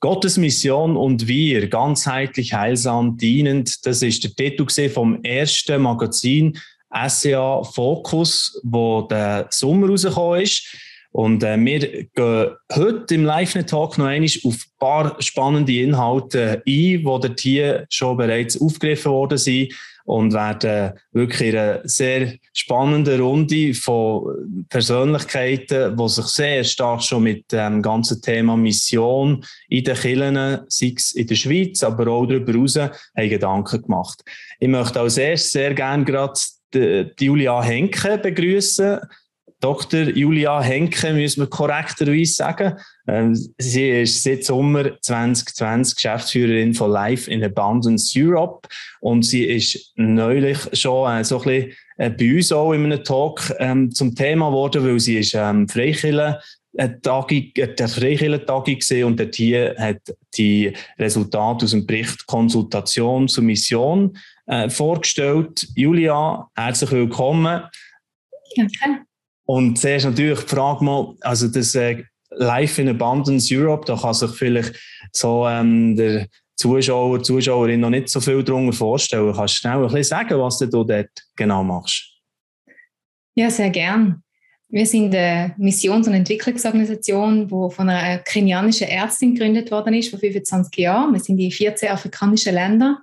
Gottes Mission und wir, ganzheitlich heilsam dienend, das ist der Titel vom ersten Magazin SCA Focus, wo der Sommer rausgekommen ist. Und äh, wir gehen heute im Live-Talk noch einmal auf ein paar spannende Inhalte ein, die hier schon bereits aufgegriffen worden sind und werden wirklich eine sehr spannende Runde von Persönlichkeiten, die sich sehr stark schon mit dem ganzen Thema Mission in den Kirchen, sei es in der Schweiz, aber auch darüber hinaus, Gedanken gemacht. Ich möchte als erstes sehr gerne gerade Julia Henke begrüßen. Dr. Julia Henke, müssen wir korrekterweise sagen. Ähm, sie ist seit Sommer 2020 Geschäftsführerin von Life in Abundance Europe und sie ist neulich schon äh, so ein bisschen äh, bei uns auch in einem Talk ähm, zum Thema geworden, weil sie ist ähm, Freikirche Tagung, der Freikirchentagung gesehen und dort hier hat die Resultate aus dem Bericht Konsultation zur Mission äh, vorgestellt. Julia, herzlich willkommen. Danke. Und zuerst natürlich die Frage mal, also das äh, Life in Abundance Europe, da kann sich vielleicht so ähm, der Zuschauer, Zuschauerin noch nicht so viel darunter vorstellen. Kannst du schnell ein bisschen sagen, was du dort genau machst? Ja, sehr gern. Wir sind eine Missions- und Entwicklungsorganisation, die von einer kenianischen Ärztin gegründet worden ist vor 25 Jahren. Wir sind in 14 afrikanischen Ländern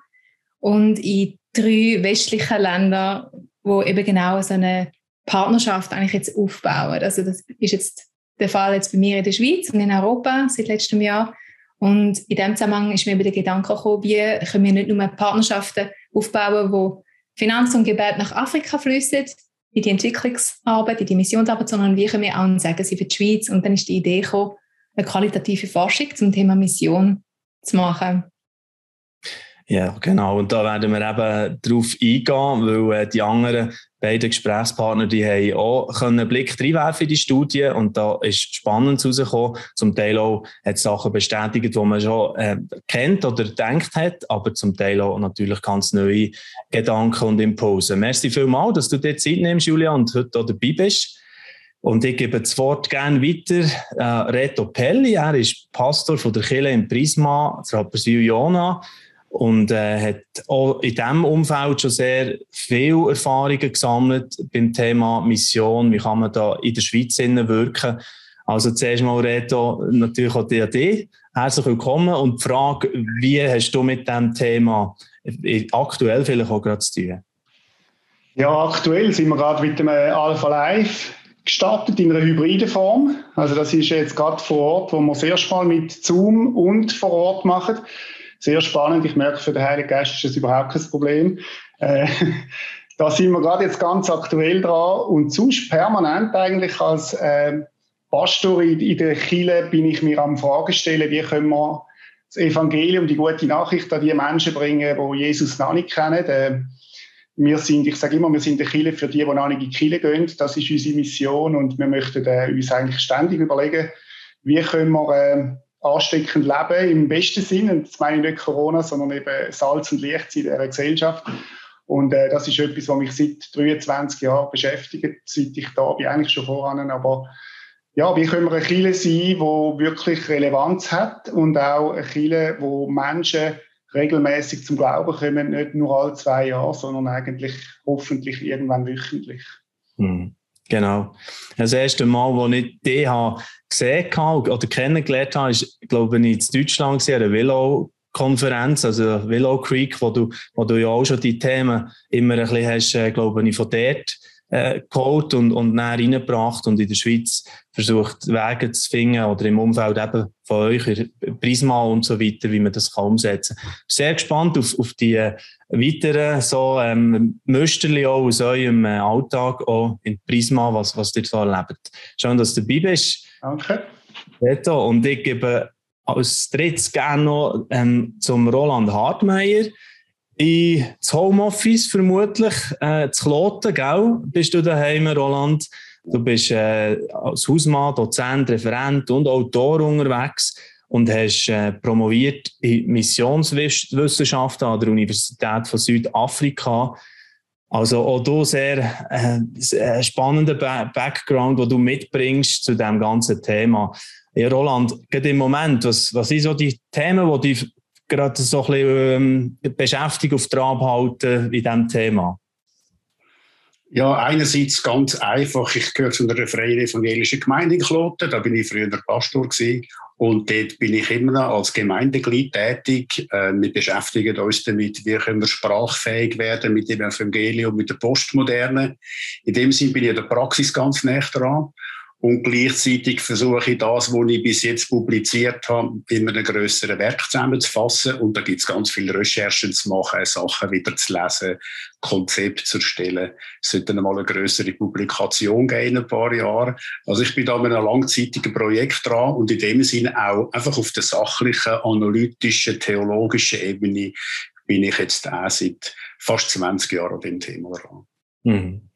und in drei westlichen Ländern, wo eben genau so eine Partnerschaft eigentlich jetzt aufbauen. Also das ist jetzt der Fall jetzt bei mir in der Schweiz und in Europa seit letztem Jahr. Und in dem Zusammenhang ist mir den Gedanke gekommen, wie können wir nicht nur Partnerschaften aufbauen, wo Finanz und Gebet nach Afrika fließen, in die Entwicklungsarbeit, in die Missionsarbeit, sondern wie können wir auch sagen, sie für die Schweiz. Und dann ist die Idee gekommen, eine qualitative Forschung zum Thema Mission zu machen. Ja, genau. Und da werden wir eben darauf eingehen, weil äh, die anderen beiden Gesprächspartner, die haben auch einen Blick reinwerfen in die Studie und da ist Spannendes rausgekommen. Zum Teil auch hat Sachen bestätigt, die man schon äh, kennt oder gedacht hat, aber zum Teil auch natürlich ganz neue Gedanken und Impulse. Merci vielmals, dass du dir Zeit nimmst, Julia, und heute hier dabei bist. Und ich gebe das Wort gerne weiter. Äh, Reto Pelli, er ist Pastor von der Kirche in Prisma, Rapperswil-Jona und äh, hat auch in diesem Umfeld schon sehr viele Erfahrungen gesammelt beim Thema Mission. Wie kann man da in der Schweiz wirken? Also zuerst mal, Reto, natürlich auch DAD. Herzlich willkommen und die Frage, wie hast du mit diesem Thema aktuell vielleicht auch gerade zu tun? Ja, aktuell sind wir gerade mit dem Alpha Live gestartet in einer hybriden Form. Also das ist jetzt gerade vor Ort, wo wir das erste Mal mit Zoom und vor Ort machen sehr spannend. Ich merke, für den Heiligen Geist ist das überhaupt kein Problem. Äh, da sind wir gerade jetzt ganz aktuell dran und sonst permanent eigentlich als äh, Pastor in, in der Kirche bin ich mir am Fragen stellen, wie können wir das Evangelium, die gute Nachricht an die Menschen bringen, die Jesus noch nicht kennen. Äh, wir sind, ich sage immer, wir sind der Kirche für die, die noch nicht in die Kirche gehen. Das ist unsere Mission und wir möchten äh, uns eigentlich ständig überlegen, wie können wir äh, ansteckend leben, im besten Sinn. Und das meine ich nicht Corona, sondern eben Salz und Licht in dieser Gesellschaft. Und äh, das ist etwas, was mich seit 23 Jahren beschäftigt, seit ich da bin, eigentlich schon voran. Aber ja, wie können wir eine Kirche sein, die wirklich Relevanz hat und auch eine Kirche, wo Menschen regelmäßig zum Glauben kommen, nicht nur alle zwei Jahre, sondern eigentlich hoffentlich irgendwann wöchentlich. Hm. Genau. Das erste Mal, als ich dich gesehen oder kennengelernt habe, ist, glaube ich, in Deutschland eine Velo-Konferenz, also Velo Creek, wo du, wo du ja auch schon die Themen immer ein bisschen hast, äh, glaube ich, von dort äh, geholt und, und näher reingebracht und in der Schweiz versucht, Wege zu finden oder im Umfeld eben von euch, Prisma und so weiter, wie man das kann umsetzen kann. Sehr gespannt auf, auf die weiteren so, ähm, Müsterli auch aus eurem äh, Alltag, auch in Prisma, was, was ihr so erlebt. Schön, dass du dabei bist. Danke. Reto, und ich gebe als drittes gerne noch ähm, zum Roland Hartmeier in das Homeoffice vermutlich, äh, zu Kloten, gell? Bist du daheim, Roland? Du bist äh, als Hausmann, Dozent, Referent und Autor unterwegs und hast äh, promoviert in Missionswissenschaften an der Universität von Südafrika. Also auch du sehr äh, spannender ba Background, den du mitbringst zu dem ganzen Thema. Ja, Roland, gerade im Moment, was, was sind so die Themen, die dich gerade so ein bisschen ähm, beschäftigt auf Trab halten in diesem Thema? Ja, einerseits ganz einfach. Ich gehöre zu einer freien evangelischen Gemeinde in Kloten. Da bin ich früher Pastor gewesen. Und dort bin ich immer noch als Gemeindeglied tätig. Äh, wir beschäftigen uns damit, wie können wir sprachfähig werden mit dem Evangelium, mit der Postmoderne. In dem Sinne bin ich in der Praxis ganz nah dran. Und gleichzeitig versuche ich das, was ich bis jetzt publiziert habe, in einem grösseren Werk zusammenzufassen. Und da gibt es ganz viele Recherchen zu machen, Sachen wieder zu lesen, Konzepte zu erstellen. Es sollte dann mal eine grössere Publikation geben in ein paar Jahren. Also ich bin da mit einem langzeitigen Projekt dran und in dem Sinne auch einfach auf der sachlichen, analytischen, theologischen Ebene bin ich jetzt auch seit fast 20 Jahren an dem Thema dran. Mhm.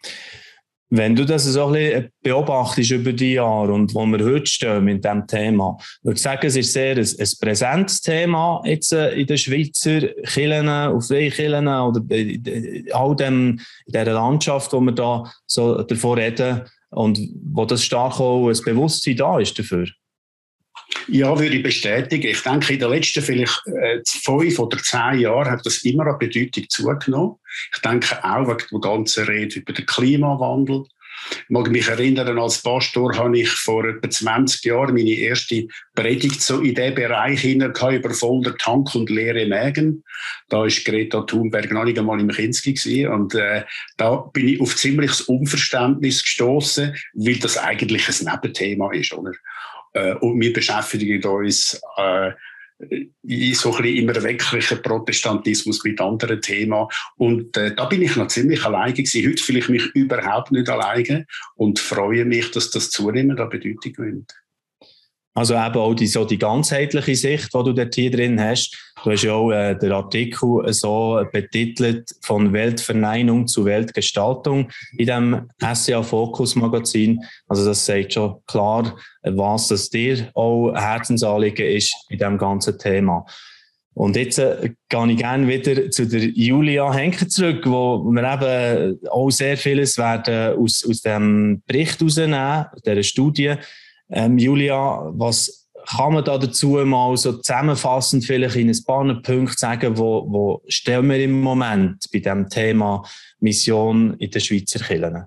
Wenn du das so ein bisschen beobachtest über die Jahre und wo wir heute stehen mit diesem Thema, würde ich sagen, es ist sehr ein, ein präsentes Thema jetzt äh, in den Schweizer Kirchen, auf Kirchen oder in all dem, in dieser Landschaft, wo wir da so davon reden und wo das stark auch ein Bewusstsein da ist dafür. Ja, würde ich bestätigen. Ich denke, in den letzten vielleicht äh, fünf oder zehn Jahren hat das immer an Bedeutung zugenommen. Ich denke auch wegen der ganzen Rede über den Klimawandel. Ich mag mich erinnern, als Pastor habe ich vor etwa 20 Jahren meine erste Predigt so in diesen Bereich hinein über voller Tank und leere Mägen. Da war Greta Thunberg noch nicht einmal im Kinski und äh, da bin ich auf ziemliches Unverständnis gestoßen, weil das eigentlich ein Nebenthema ist, oder? Äh, und wir beschäftigen uns äh, in so ein bisschen im erwecklichen Protestantismus mit anderen Themen. Und äh, da bin ich noch ziemlich alleine gewesen. Heute fühle ich mich überhaupt nicht alleine und freue mich, dass das zunehmend an Bedeutung gewinnt. Also eben auch die, so die ganzheitliche Sicht, die du dort hier drin hast. Du hast ja auch äh, den Artikel so betitelt von Weltverneinung zu Weltgestaltung in dem SCA Focus Magazin. Also das sagt schon klar, was das dir auch Herzensanliegen ist in dem ganzen Thema. Und jetzt äh, gehe ich gerne wieder zu der Julia Henker zurück, wo wir eben auch sehr vieles werden aus, aus dem Bericht herausnehmen, dieser Studie. Ähm, Julia, was kann man da dazu mal so zusammenfassend vielleicht in ein paar Punkte sagen, wo, wo stellen wir im Moment bei dem Thema Mission in den Schweizer Kirchen?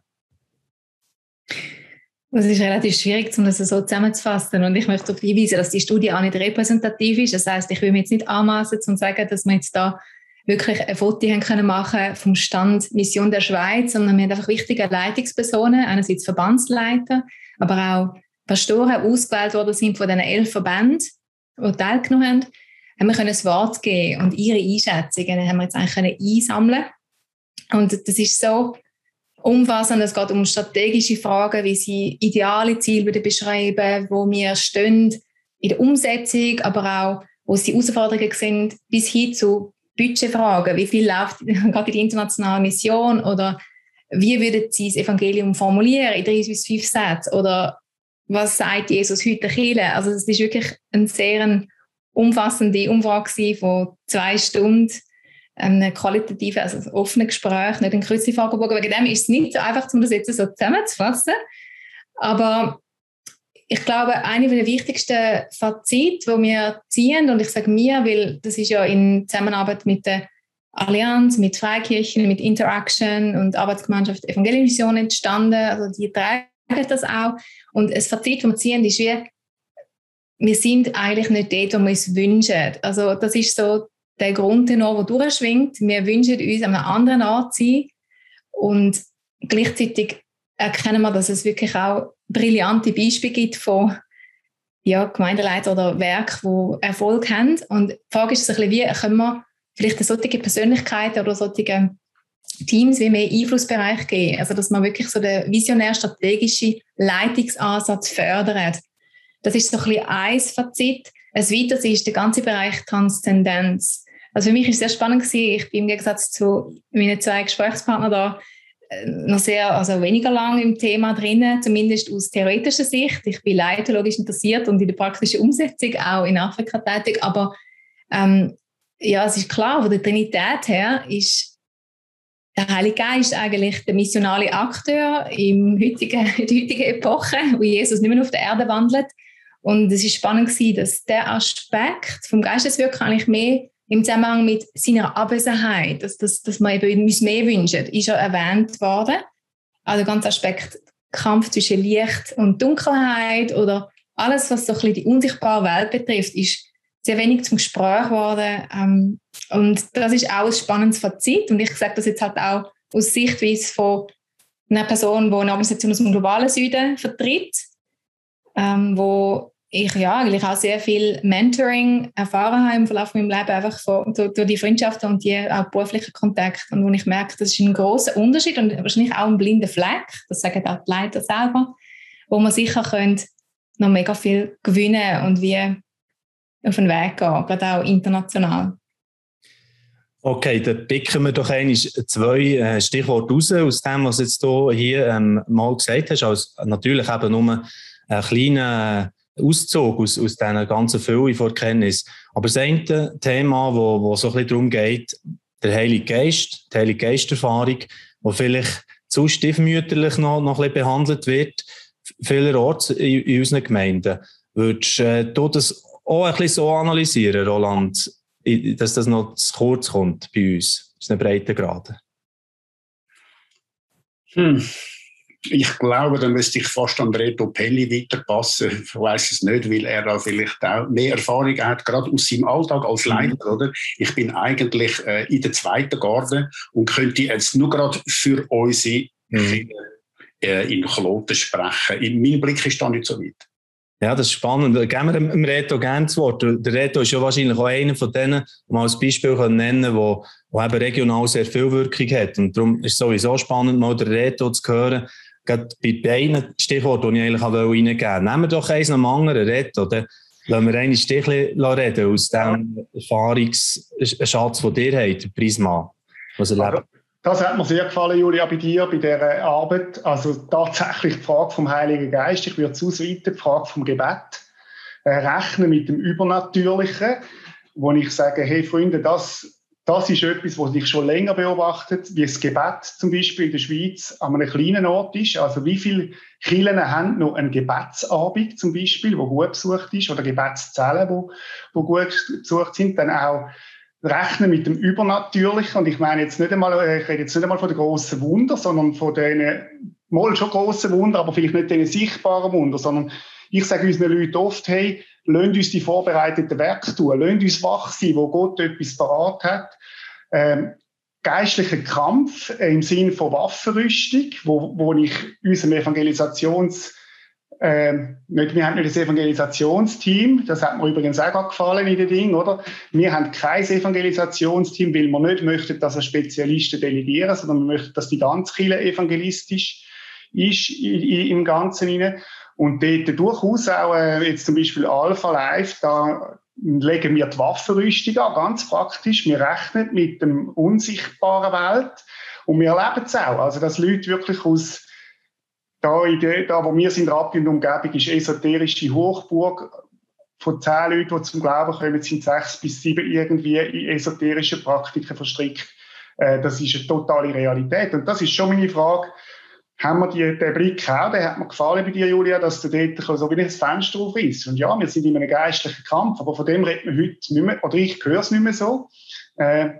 Es ist relativ schwierig, um das so zusammenzufassen. Und ich möchte darauf hinweisen, dass die Studie auch nicht repräsentativ ist. Das heißt, ich will mir jetzt nicht anmaßen und sagen, dass wir jetzt da wirklich ein Foto haben können machen vom Stand Mission der Schweiz, sondern wir haben einfach wichtige Leitungspersonen, einerseits Verbandsleiter, aber auch Pastoren ausgewählt worden sind von diesen elf Verbänden, die teilgenommen haben, haben wir das Wort geben und ihre Einschätzungen haben wir jetzt eigentlich können einsammeln. Und das ist so umfassend, es geht um strategische Fragen, wie sie ideale Ziele beschreiben, wo wir stehen in der Umsetzung, aber auch, wo sie Herausforderungen sind, bis hin zu Budgetfragen, wie viel läuft gerade die internationale Mission oder wie würden Sie das Evangelium formulieren in drei bis fünf Sätzen? Oder was sagt Jesus heute Kirche? Also es ist wirklich eine sehr umfassende Umfrage von zwei Stunden, ein qualitatives, also ein offenes Gespräch, nicht ein Kreuzfragebogen. Wegen dem ist es nicht so einfach, um das jetzt so zusammenzufassen. Aber ich glaube, eine der wichtigsten Fazit, die wir ziehen, und ich sage mir, weil das ist ja in Zusammenarbeit mit der Allianz, mit Freikirchen, mit Interaction und Arbeitsgemeinschaft Evangelisation entstanden. Also die drei das auch. Und das Fazit, wir ziehen, ist wie, wir sind eigentlich nicht dort, wo wir uns wünschen. Also das ist so der Grund, der durchschwingt. Wir wünschen uns an einem anderen Ort zu sein. Und gleichzeitig erkennen wir, dass es wirklich auch brillante Beispiele gibt von ja, Gemeindeleitern oder Werken, die Erfolg haben. Und die Frage ist ein bisschen, wie können wir vielleicht solche Persönlichkeiten oder solche Teams wie mehr Einflussbereich geben. Also, dass man wirklich so den visionär-strategischen Leitungsansatz fördert. Das ist so ein bisschen ein Fazit. Ein weiteres ist der ganze Bereich Transzendenz. Also für mich ist es sehr spannend gewesen. Ich bin im Gegensatz zu meinen zwei Gesprächspartnern da äh, noch sehr, also weniger lang im Thema drin, zumindest aus theoretischer Sicht. Ich bin leitologisch interessiert und in der praktischen Umsetzung auch in Afrika tätig. Aber ähm, ja, es ist klar, von der Trinität her ist der Heilige Geist eigentlich der missionale Akteur im heutigen, in der heutigen Epoche, wo Jesus nicht mehr auf der Erde wandelt. Und es war spannend, gewesen, dass der Aspekt vom Geisteswirken eigentlich mehr im Zusammenhang mit seiner Abwesenheit, dass, dass, dass man eben uns mehr wünscht, ist ja erwähnt worden. Also ganz Aspekt Kampf zwischen Licht und Dunkelheit oder alles, was so ein bisschen die unsichtbare Welt betrifft, ist sehr wenig zum Gespräch geworden. Ähm, und das ist auch ein spannendes Fazit. Und ich sage das jetzt halt auch aus Sichtweise von einer Person, die eine Organisation aus dem globalen Süden vertritt, ähm, wo ich ja eigentlich auch sehr viel Mentoring erfahren habe im Verlauf meines Lebens, einfach von, durch, durch, die Freundschaften und die auch beruflichen Kontakte. Und wo ich merke, das ist ein großer Unterschied und wahrscheinlich auch ein blinder Fleck, das sagen auch die Leiter selber, wo man sicher könnte noch mega viel gewinnen und wie auf den Weg gehen, gerade auch international. Okay, dann picken wir doch einmal zwei äh, Stichworte raus aus dem, was jetzt hier ähm, mal gesagt hast. Also natürlich eben nur ein kleiner Auszug aus, aus dieser ganzen Fülle von Kenntnis. Aber das eine Thema, wo, wo so ein bisschen darum geht, der Heilige Geist, die Heilige Geisterfahrung, wo vielleicht zu stiefmütterlich noch, noch ein bisschen behandelt wird, vielerorts in, in unseren Gemeinden. Würdest äh, du das auch ein bisschen so analysieren, Roland, dass das noch zu kurz kommt bei uns, aus einem breiten Grad? Hm ich glaube, dann müsste ich fast an Reto Pelli weiterpassen. Ich weiß es nicht, weil er da vielleicht auch mehr Erfahrung hat, gerade aus seinem Alltag als mhm. Leiter, oder? Ich bin eigentlich äh, in der zweiten Garde und könnte jetzt nur gerade für unsere mhm. äh, in Kloten sprechen. In, mein Blick ist da nicht so weit. Ja, das ist spannend. Geben wir dem Reto gerne das Wort. Der Reto ist ja wahrscheinlich auch einer von denen, die man als Beispiel nennen wo, wo eben regional sehr viel Wirkung hat. Und darum ist es sowieso spannend, mal den Reto zu hören, gerade bei beiden Stichworten, die ich eigentlich reingeben wollte. Nehmen wir doch eins nach dem anderen reden, oder? Lassen wir einen Stich reden aus dem Erfahrungsschatz, den ihr habt, Prisma, was ihr lebt. Das hat mir sehr gefallen, Julia, bei dir, bei dieser Arbeit. Also tatsächlich die Frage vom Heiligen Geist. Ich würde es ausweiten, die Frage vom Gebet. Äh, rechnen mit dem Übernatürlichen, wo ich sage, hey Freunde, das das ist etwas, was ich schon länger beobachtet, wie das Gebet zum Beispiel in der Schweiz an einem kleinen Ort ist. Also wie viele Kirchen haben noch einen Gebetsabend zum Beispiel, wo gut besucht ist, oder Gebetszellen, wo, wo gut besucht sind. Dann auch rechnen mit dem Übernatürlichen. Und ich meine jetzt nicht einmal, äh, ich rede jetzt nicht einmal von den grossen Wunder, sondern von den, mal schon grossen Wunder, aber vielleicht nicht den sichtbaren Wunder, sondern ich sage unseren Leuten oft, hey, lasst uns die vorbereiteten Werke tun, lasst uns wach sein, wo Gott etwas parat hat. Ähm, geistlicher Kampf im Sinn von Waffenrüstung, wo, wo ich unserem Evangelisations ähm, wir haben nicht das Evangelisationsteam, das hat mir übrigens auch gefallen in den Dingen, oder? Wir haben kein Evangelisationsteam, weil wir nicht möchten, dass wir Spezialisten delegieren, sondern wir möchten, dass die ganze Kirche evangelistisch ist im Ganzen. Rein. Und dort durchaus auch äh, jetzt zum Beispiel Alpha Live, da legen wir die Waffenrüstung an, ganz praktisch. Wir rechnen mit dem unsichtbaren Welt und wir erleben es auch. Also, dass Leute wirklich aus da, in der, da wo wir sind, Rappi und Umgebung, ist esoterische Hochburg. Von zehn Leuten, die zum Glauben kommen, sind sechs bis sieben irgendwie in esoterische Praktiken verstrickt. Äh, das ist eine totale Realität. Und das ist schon meine Frage, haben wir die, den Blick auch, der hat mir gefallen bei dir, Julia, dass du dort so wie ein Fenster aufriss. Und ja, wir sind in einem geistlichen Kampf, aber von dem reden wir heute nicht mehr, oder ich höre es nicht mehr so. Äh,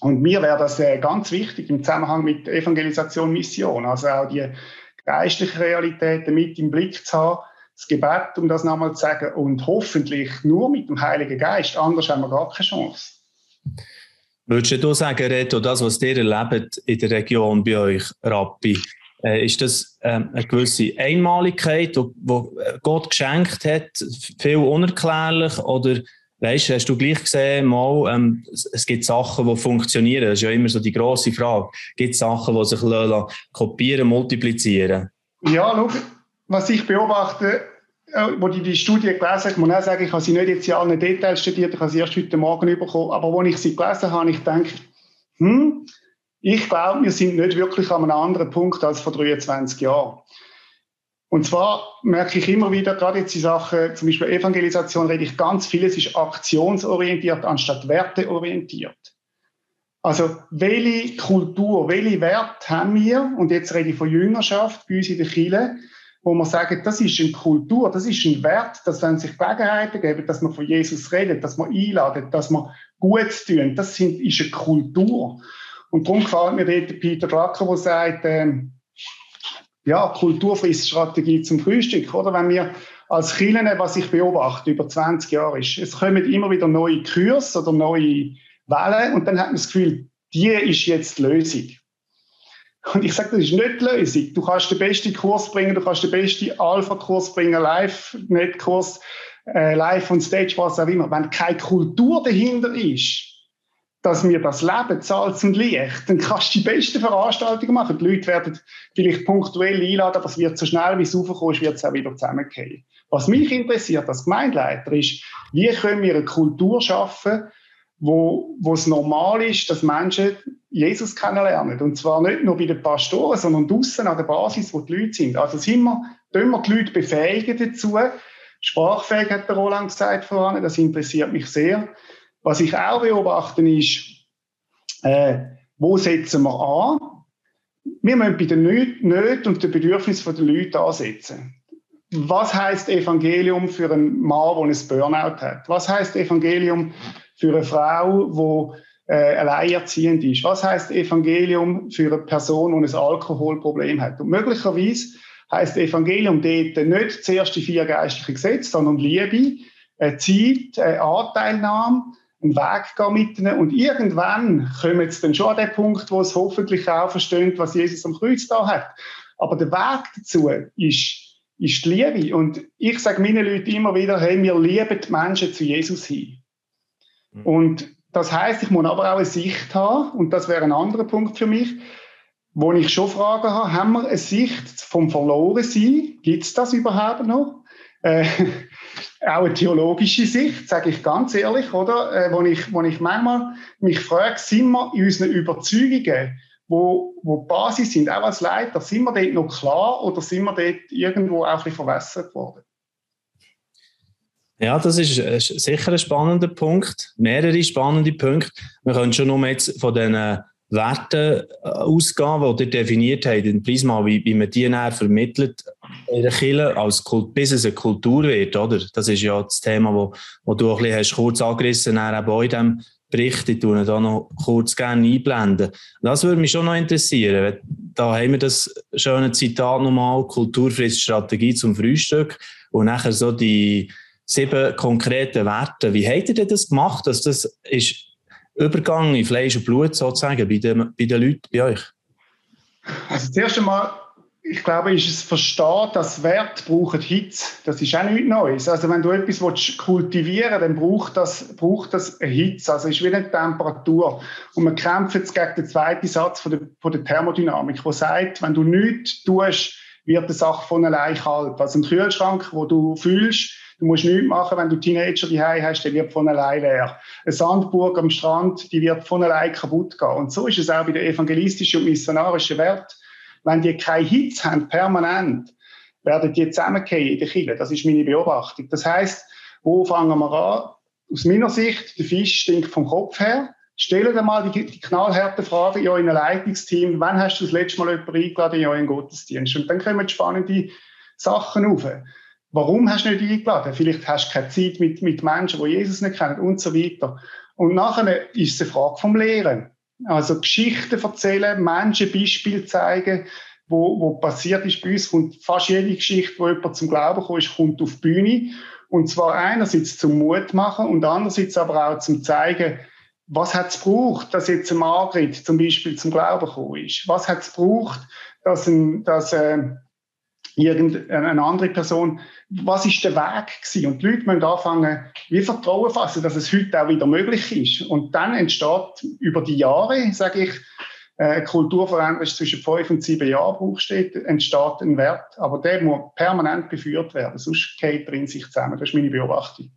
und mir wäre das äh, ganz wichtig im Zusammenhang mit Evangelisation, Mission, also auch die geistliche Realität mit im Blick zu haben, das Gebet, um das nochmal zu sagen, und hoffentlich nur mit dem Heiligen Geist, anders haben wir gar keine Chance. Würdest du sagen, Reto, das, was ihr erlebt in der Region bei euch, Rappi, äh, ist das ähm, eine gewisse Einmaligkeit, die Gott geschenkt hat, viel unerklärlich? Oder weißt, hast du gleich gesehen, mal, ähm, es gibt Sachen, die funktionieren? Das ist ja immer so die grosse Frage. Gibt es Sachen, die sich kopieren, multiplizieren? Ja, schau, was ich beobachte, äh, wo ich die Studie gelesen habe, ich muss auch sagen, ich habe sie nicht jetzt in allen Details studiert, ich habe sie erst heute Morgen bekommen, aber als ich sie gelesen habe, ich denke, hm, ich glaube, wir sind nicht wirklich an einem anderen Punkt als vor 23 Jahren. Und zwar merke ich immer wieder, gerade jetzt die Sachen, zum Beispiel Evangelisation, rede ich ganz vieles ist aktionsorientiert anstatt werteorientiert. Also, welche Kultur, welche Werte haben wir, und jetzt rede ich von Jüngerschaft bei uns in der Kirche, wo man sagt, das ist eine Kultur, das ist ein Wert, dass wenn sich Gelegenheiten geben, dass man von Jesus redet, dass man einladet, dass man gut tun, das sind, ist eine Kultur. Und darum gefällt mir dort Peter Drucker, der sagt, ähm, ja, Kulturfriststrategie zum Frühstück, oder? Wenn wir als Kirchen, was ich beobachte über 20 Jahre, ist, es kommen immer wieder neue Kurs oder neue Wellen und dann hat man das Gefühl, die ist jetzt die Lösung. Und ich sage, das ist nicht die Lösung. Du kannst den besten Kurs bringen, du kannst den besten Alpha-Kurs bringen, Live-Net-Kurs, äh, Live on Stage, was auch immer. Wenn keine Kultur dahinter ist, dass wir das Leben, Salz und Licht, dann kannst du die besten Veranstaltungen machen. Die Leute werden vielleicht punktuell einladen, aber es wird so schnell, wie es raufkommt, wird es auch wieder zusammengehen. Was mich interessiert als Gemeindeleiter ist, wie können wir eine Kultur schaffen, wo, wo es normal ist, dass Menschen Jesus kennenlernen. Und zwar nicht nur bei den Pastoren, sondern draußen an der Basis, wo die Leute sind. Also sind wir, tun wir die Leute befähigen dazu. Sprachfähig hat der Roland gesagt voran, das interessiert mich sehr. Was ich auch beobachte, ist, äh, wo setzen wir an? Wir müssen bei den Nöten und den Bedürfnissen der Leute ansetzen. Was heißt Evangelium für einen Mann, der ein Burnout hat? Was heißt Evangelium für eine Frau, die äh, alleinerziehend ist? Was heißt Evangelium für eine Person, die ein Alkoholproblem hat? Und möglicherweise heißt Evangelium dort nicht zuerst die vier geistlichen Gesetze, sondern Liebe, äh, Zeit, äh, Anteilnahme, einen Weg gehen mit ihnen. Und irgendwann kommen sie dann schon an den Punkt, wo es hoffentlich auch verstehen, was Jesus am Kreuz da hat. Aber der Weg dazu ist, ist die Liebe. Und ich sage meinen Leuten immer wieder, hey, wir lieben die Menschen zu Jesus hin. Mhm. Und das heißt, ich muss aber auch eine Sicht haben, und das wäre ein anderer Punkt für mich, wo ich schon Fragen habe, haben wir eine Sicht vom Verlorensein? Gibt es das überhaupt noch? Äh, auch eine theologische Sicht, sage ich ganz ehrlich, oder? Äh, wo, ich, wo ich manchmal mich frage, sind wir in unseren Überzeugungen, wo, wo Basis sind, auch als Leiter, sind wir dort noch klar oder sind wir dort irgendwo auch ein bisschen verwässert worden? Ja, das ist sicher ein spannender Punkt. Mehrere spannende Punkte. Wir können schon nur jetzt von diesen Werte äh, ausgehen, die ihr definiert habt, in Prisma, wie, wie man die näher vermittelt als Kult, bis es eine Kultur wird, oder? Das ist ja das Thema, wo, wo du ein bisschen hast, kurz angerissen hast, auch in diesem Bericht. Ich tue da noch kurz gerne einblenden. Das würde mich schon noch interessieren. Da haben wir das schöne Zitat nochmal, Kulturfriststrategie zum Frühstück und nachher so die sieben konkreten Werte. Wie habt ihr das gemacht? Dass das ist Übergang in Fleisch und Blut sozusagen bei den, bei den Leuten, bei euch? Also das erste Mal, ich glaube, ist es verstehen, dass Wert brauchen Hitze. Das ist auch nichts Neues. Also wenn du etwas willst, kultivieren willst, dann braucht das, braucht das eine Hitze. Also es ist wie eine Temperatur. Und wir kämpfen jetzt gegen den zweiten Satz von der, von der Thermodynamik, der sagt, wenn du nichts tust, wird die Sache von allein kalt. Also ein Kühlschrank, wo du fühlst, Du musst nichts machen, wenn du Teenager die hast, der wird von allein leer. Eine Sandburg am Strand, die wird von allein kaputt gehen. Und so ist es auch bei der evangelistischen und missionarischen Welt. Wenn die keine Hitze haben, permanent, werden die zusammengehen in der Kirche. Das ist meine Beobachtung. Das heißt, wo fangen wir an? Aus meiner Sicht, der Fisch stinkt vom Kopf her. Stell dir mal die, die knallharte Frage in eurem Leitungsteam, wann hast du das letzte Mal jemanden eingeladen in euren Gottesdienst? Und dann kommen spannende Sachen auf. Warum hast du nicht eingeladen? Vielleicht hast du keine Zeit mit, mit Menschen, die Jesus nicht kennen und so weiter. Und nachher ist es eine Frage vom Lehren. Also Geschichten erzählen, Menschen Beispiele zeigen, wo, wo passiert ist bei uns, kommt fast jede Geschichte, wo jemand zum Glauben ist, kommt auf die Bühne. Und zwar einerseits zum Mut machen und andererseits aber auch zum zeigen, was hat es gebraucht, dass jetzt ein Margrit zum Beispiel zum Glauben gekommen ist? Was hat es gebraucht, dass, ein, dass äh, irgendeine andere Person, was ist der Weg gewesen? Und die Leute müssen anfangen, wie Vertrauen fassen, dass es heute auch wieder möglich ist. Und dann entsteht über die Jahre, sage ich, äh, eine Kulturveränderung zwischen fünf und sieben Jahren braucht steht, entsteht ein Wert. Aber der muss permanent geführt werden, sonst geht er in sich zusammen. Das ist meine Beobachtung.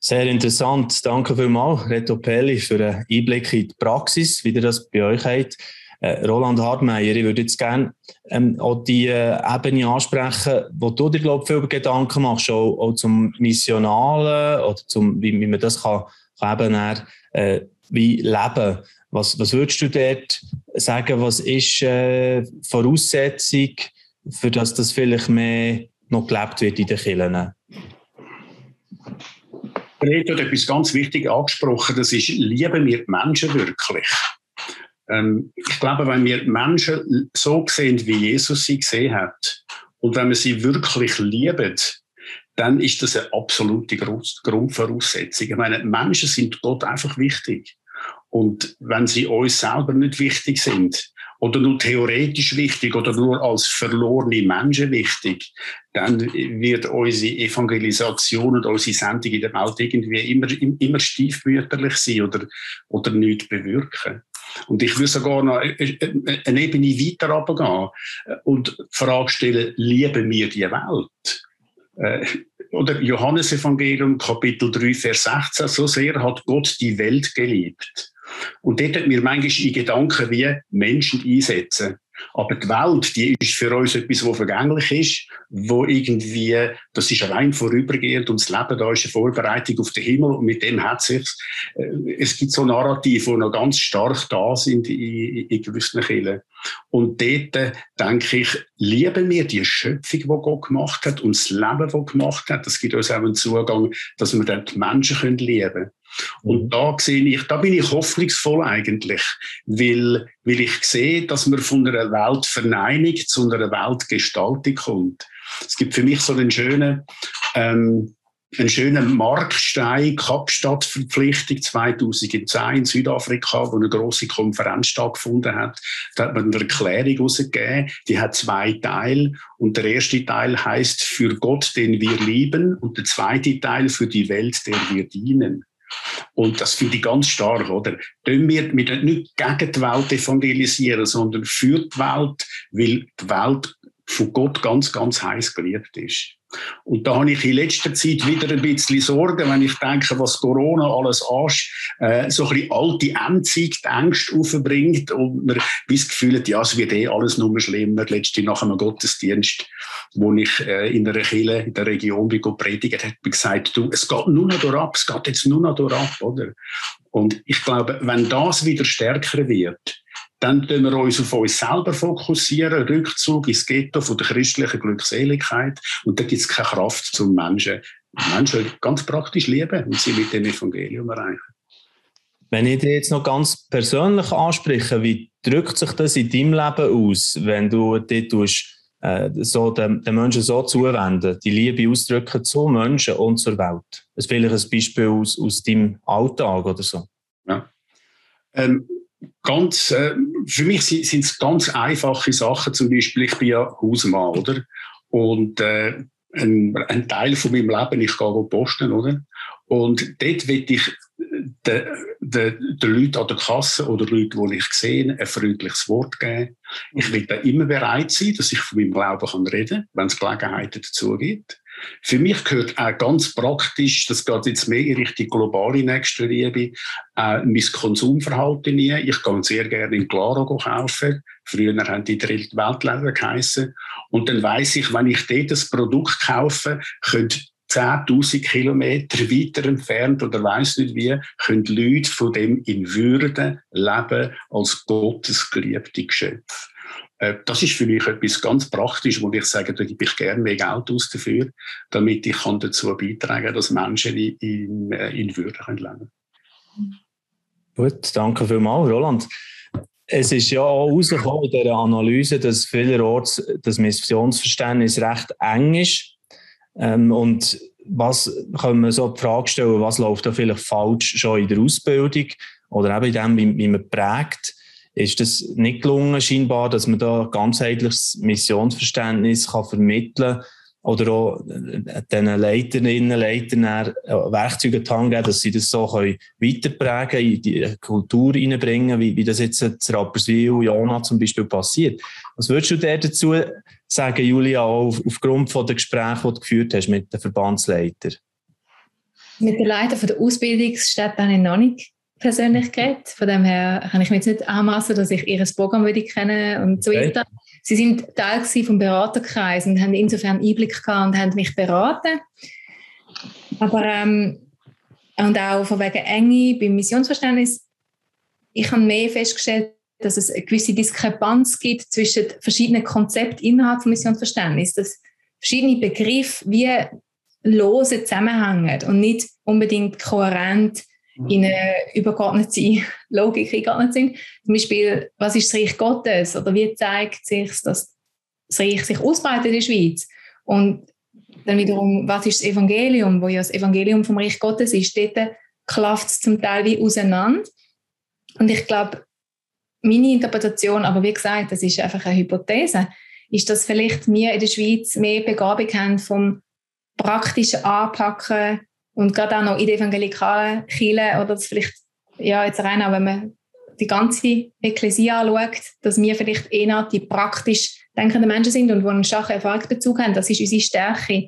Sehr interessant. Danke vielmals, Reto Pelli, für einen Einblick in die Praxis, wie ihr das bei euch habt. Äh, Roland Hartmeier, ich würde jetzt gerne ähm, auch die äh, Ebene ansprechen, wo du dir, glaube viel Gedanken machst, auch, auch zum Missionalen oder zum, wie, wie man das kann, kann eben dann, äh, wie leben. Was, was würdest du dort sagen, was ist äh, Voraussetzung für das das vielleicht mehr noch gelebt wird in den Kirchen? Fred hat etwas ganz Wichtiges angesprochen, das ist, lieben wir die Menschen wirklich? Ähm, ich glaube, wenn wir Menschen so sehen, wie Jesus sie gesehen hat, und wenn wir sie wirklich lieben, dann ist das eine absolute Grundvoraussetzung. Ich meine, Menschen sind Gott einfach wichtig. Und wenn sie uns selber nicht wichtig sind, oder nur theoretisch wichtig oder nur als verlorene Menschen wichtig, dann wird unsere Evangelisation und unsere Sendung in der Welt irgendwie immer, immer stiefmütterlich sein oder, oder nichts bewirken. Und ich würde sogar noch eine Ebene weiter runtergehen und die Frage stellen, lieben wir die Welt? Äh, oder Johannes Evangelium Kapitel 3, Vers 16, so sehr hat Gott die Welt geliebt und dort hat mir manchmal in Gedanken wie Menschen einsetzen. Aber die Welt, die ist für uns etwas, was vergänglich ist, wo irgendwie, das ist rein vorübergehend und das Leben da ist eine Vorbereitung auf den Himmel und mit dem hat sich äh, es gibt so Narrative, die noch ganz stark da sind in, in gewissen Kirchen. Und dort äh, denke ich, lieben wir die Schöpfung, die Gott gemacht hat und das Leben, das er gemacht hat. Das gibt uns auch einen Zugang, dass wir dann die Menschen lieben können. Und mhm. da sehe ich, da bin ich hoffnungsvoll eigentlich, weil, weil ich sehe, dass man von einer Weltverneinigung zu einer Weltgestaltung kommt. Es gibt für mich so einen schönen, ähm, einen schönen Markstein, Kapstadtverpflichtung 2010 in Südafrika, wo eine große Konferenz stattgefunden hat. Da hat man eine Erklärung herausgegeben, die hat zwei Teile. Und der erste Teil heißt für Gott, den wir lieben, und der zweite Teil für die Welt, der wir dienen. Und das finde ich ganz stark, oder? Wir, wir nicht gegen die Welt evangelisieren, sondern für die Welt, weil die Welt von Gott ganz, ganz heiß geliebt ist. Und da habe ich in letzter Zeit wieder ein bisschen Sorgen, wenn ich denke, was Corona alles ansch, äh, so ein bisschen alte Endzeit-Ängste aufbringt und man das Gefühl hat, ja, es wird eh alles nur schlimmer. Letzte nach einem Gottesdienst, wo ich äh, in einer Kirche in der Region bin, predigt, mir gesagt, du, es geht nur noch durch es geht jetzt nur noch durch oder? Und ich glaube, wenn das wieder stärker wird, dann tun wir uns auf uns selber fokussieren, Rückzug ins Ghetto von der christlichen Glückseligkeit. Und da gibt es keine Kraft zum Menschen, Menschen ganz praktisch lieben und sie mit dem Evangelium erreichen. Wenn ich dir jetzt noch ganz persönlich anspreche, wie drückt sich das in deinem Leben aus, wenn du tust, äh, so den, den, Menschen so zuwenden, die Liebe ausdrücken zu Menschen und zur Welt? Das ist vielleicht ein Beispiel aus, aus deinem Alltag oder so. Ja. Ähm, ganz, äh, für mich sind es ganz einfache Sachen. Zum Beispiel, ich bin ja Hausmann, oder? Und äh, ein, ein, Teil von meinem Leben, ich gehe posten, oder? Und dort will ich den, den, den Leuten an der Kasse oder Leuten, die ich sehe, ein freundliches Wort geben. Ich will da immer bereit sein, dass ich von meinem Glauben reden kann, wenn es Gelegenheiten dazu gibt. Für mich gehört auch ganz praktisch, das geht jetzt mehr in Richtung globale Nächstenliebe, äh, mein Konsumverhalten nie. Ich gehe sehr gerne in Claro kaufen. Früher haben die dritte Weltländer geheissen. Und dann weiß ich, wenn ich dort das Produkt kaufe, könnte 10.000 Kilometer weiter entfernt oder weiß nicht wie, können Leute von dem in Würde leben als Gottes geliebte Geschöpfe. Äh, das ist für mich etwas ganz Praktisches, wo ich sage, da gebe ich gerne mehr Geld aus dafür, damit ich dazu beitragen kann, dass Menschen in, äh, in Würde leben können. Gut, danke vielmals, Roland. Es ist ja auch herausgekommen in dieser Analyse, dass vielerorts das Missionsverständnis recht eng ist. Ähm, und was können wir so die Frage stellen, was läuft da vielleicht falsch schon in der Ausbildung oder eben in dem, wie, wie man prägt? Ist es nicht gelungen, scheinbar, dass man da ganzheitliches Missionsverständnis kann vermitteln kann oder auch äh, den Leiterinnen, Leitern äh, Werkzeuge geben, dass sie das so können weiterprägen in die Kultur reinbringen, wie, wie das jetzt in Rapperswil, Jona zum Beispiel passiert. Was würdest du dir dazu sagen, Julia, auf, aufgrund von der Gespräche, die du geführt hast mit den Verbandsleitern? Mit den Leitern der Ausbildungsstätte habe ich noch nicht persönlich geredet. Von dem her kann ich mir jetzt nicht anmassen, dass ich ihr Programm würde kennen und so weiter. Okay. Sie sind Teil vom Beraterkreis und haben insofern Einblick gehabt und haben mich beraten. Aber ähm, und auch von wegen Enge beim Missionsverständnis, ich habe mehr festgestellt, dass es eine gewisse Diskrepanz gibt zwischen verschiedenen Konzepten innerhalb von Missionsverständnis, dass verschiedene Begriffe wie lose zusammenhängen und nicht unbedingt kohärent. In eine übergeordnete Logik eingeordnet sind. Zum Beispiel, was ist das Reich Gottes oder wie zeigt sich, dass das Reich sich ausbreitet in der Schweiz? Und dann wiederum, was ist das Evangelium, wo ja das Evangelium vom Reich Gottes ist? Dort klafft es zum Teil wie auseinander. Und ich glaube, meine Interpretation, aber wie gesagt, das ist einfach eine Hypothese, ist, dass vielleicht wir in der Schweiz mehr Begabung haben vom praktischen Anpacken und gerade auch noch in der evangelikalen Kirche oder das vielleicht, ja, jetzt rein auch, wenn man die ganze Ekklesia anschaut, dass wir vielleicht eher die praktisch denkenden Menschen sind und die einen starken Erfahrungsbezug haben. Das ist unsere Stärke.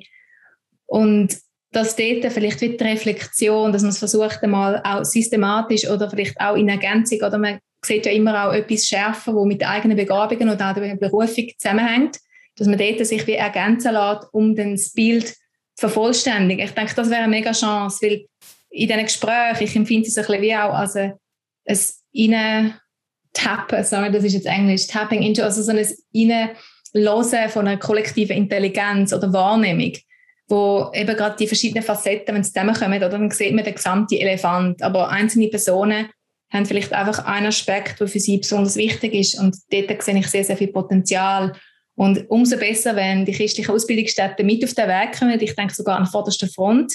Und dass dort vielleicht wieder Reflexion, dass man es versucht, einmal auch systematisch oder vielleicht auch in Ergänzung, oder man sieht ja immer auch etwas schärfer, wo mit den eigenen Begabungen oder auch der Berufung zusammenhängt, dass man dort sich wie ergänzen lässt, um dann das Bild vervollständigen. Ich denke, das wäre eine mega Chance, weil in diesen Gesprächen, ich empfinde es ein bisschen wie auch als ein, ein Tappen, sorry, das ist jetzt Englisch, Tapping into, also so ein Reinlösen von einer kollektiven Intelligenz oder Wahrnehmung, wo eben gerade die verschiedenen Facetten, wenn sie zusammenkommen, oder? Dann sieht man den gesamten Elefant, aber einzelne Personen haben vielleicht einfach einen Aspekt, der für sie besonders wichtig ist. Und dort sehe ich sehr, sehr viel Potenzial und umso besser, wenn die christlichen Ausbildungsstätten mit auf den Weg kommen, ich denke sogar an vorderster Front.